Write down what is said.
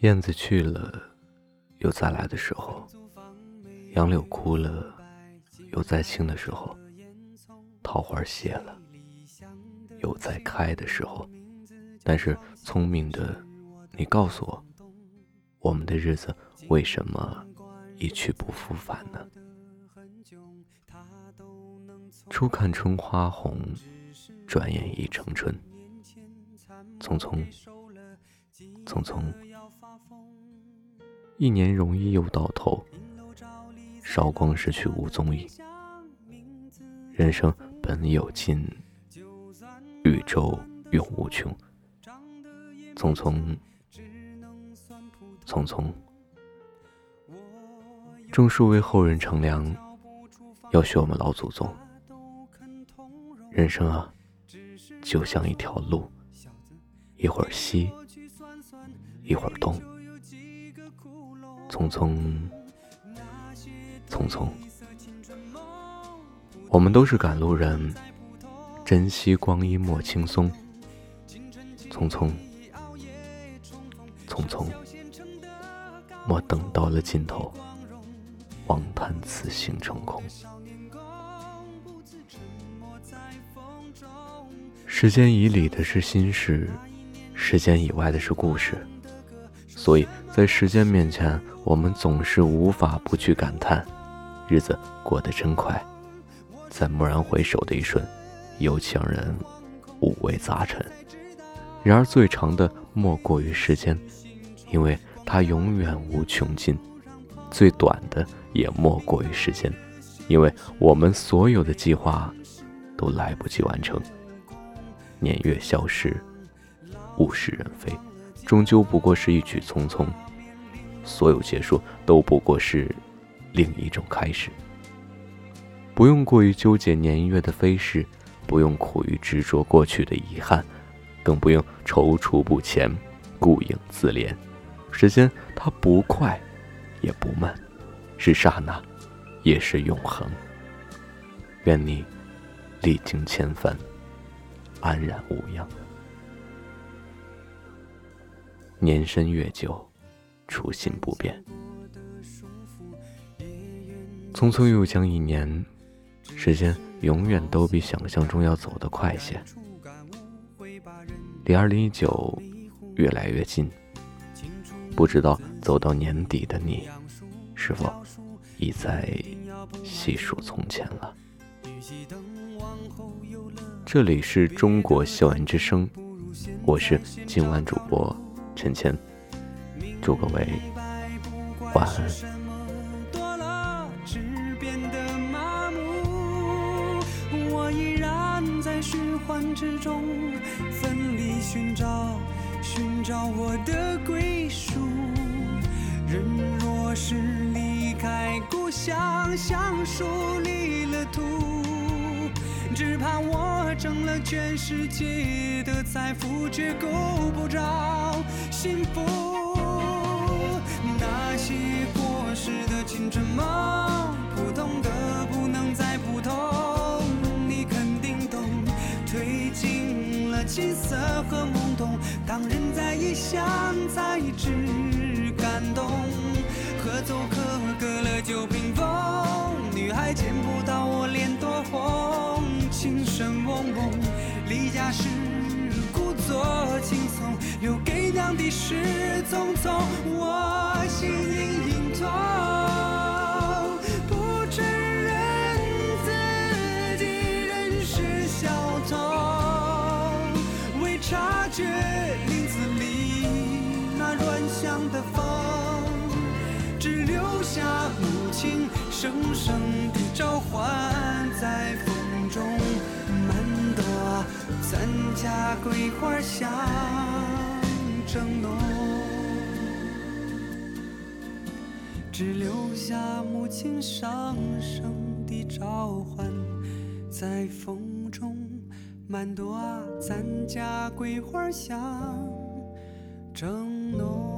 燕子去了，有再来的时候；杨柳枯了，有再青的时候；桃花谢了，有再开的时候。但是聪明的你告诉我，我们的日子为什么一去不复返呢？初看春花红，转眼已成春。匆匆，匆匆。一年容易又到头，韶光逝去无踪影。人生本有尽，宇宙永无穷。匆匆，匆匆。种树为后人乘凉，要学我们老祖宗。人生啊，就像一条路，一会儿西，一会儿东。匆匆，匆匆，我们都是赶路人，珍惜光阴莫轻松。匆匆，匆匆，莫等到了尽头，妄叹此行成空。时间以里的是心事，时间以外的是故事。所以在时间面前，我们总是无法不去感叹，日子过得真快，在蓦然回首的一瞬，又强人五味杂陈。然而最长的莫过于时间，因为它永远无穷尽；最短的也莫过于时间，因为我们所有的计划都来不及完成。年月消逝，物是人非。终究不过是一曲匆匆，所有结束都不过是另一种开始。不用过于纠结年月的飞逝，不用苦于执着过去的遗憾，更不用踌躇不前、顾影自怜。时间它不快，也不慢，是刹那，也是永恒。愿你历经千帆，安然无恙。年深月久，初心不变。匆匆又将一年，时间永远都比想象中要走得快些。离二零一九越来越近，不知道走到年底的你，是否已在细数从前了？这里是中国校园之声，我是今晚主播。陈谦，祝各位晚安。我依然在循环之中，奋力寻找，寻找我的归属。人若是离开故乡，像树离了土。只怕我挣了全世界的财富，却够不着幸福。那些过时的青春梦，普通的不能再普通，你肯定懂。褪尽了青涩和懵懂，当人在异乡才知感动。合奏可隔了酒瓶风，留给娘的是匆匆。我心隐隐痛，不承认自己仍是小偷，未察觉林子里那软香的风，只留下母亲声声的召唤在风。中满朵咱家桂花香正浓，只留下母亲上声的召唤在风中满朵咱家桂花香正浓。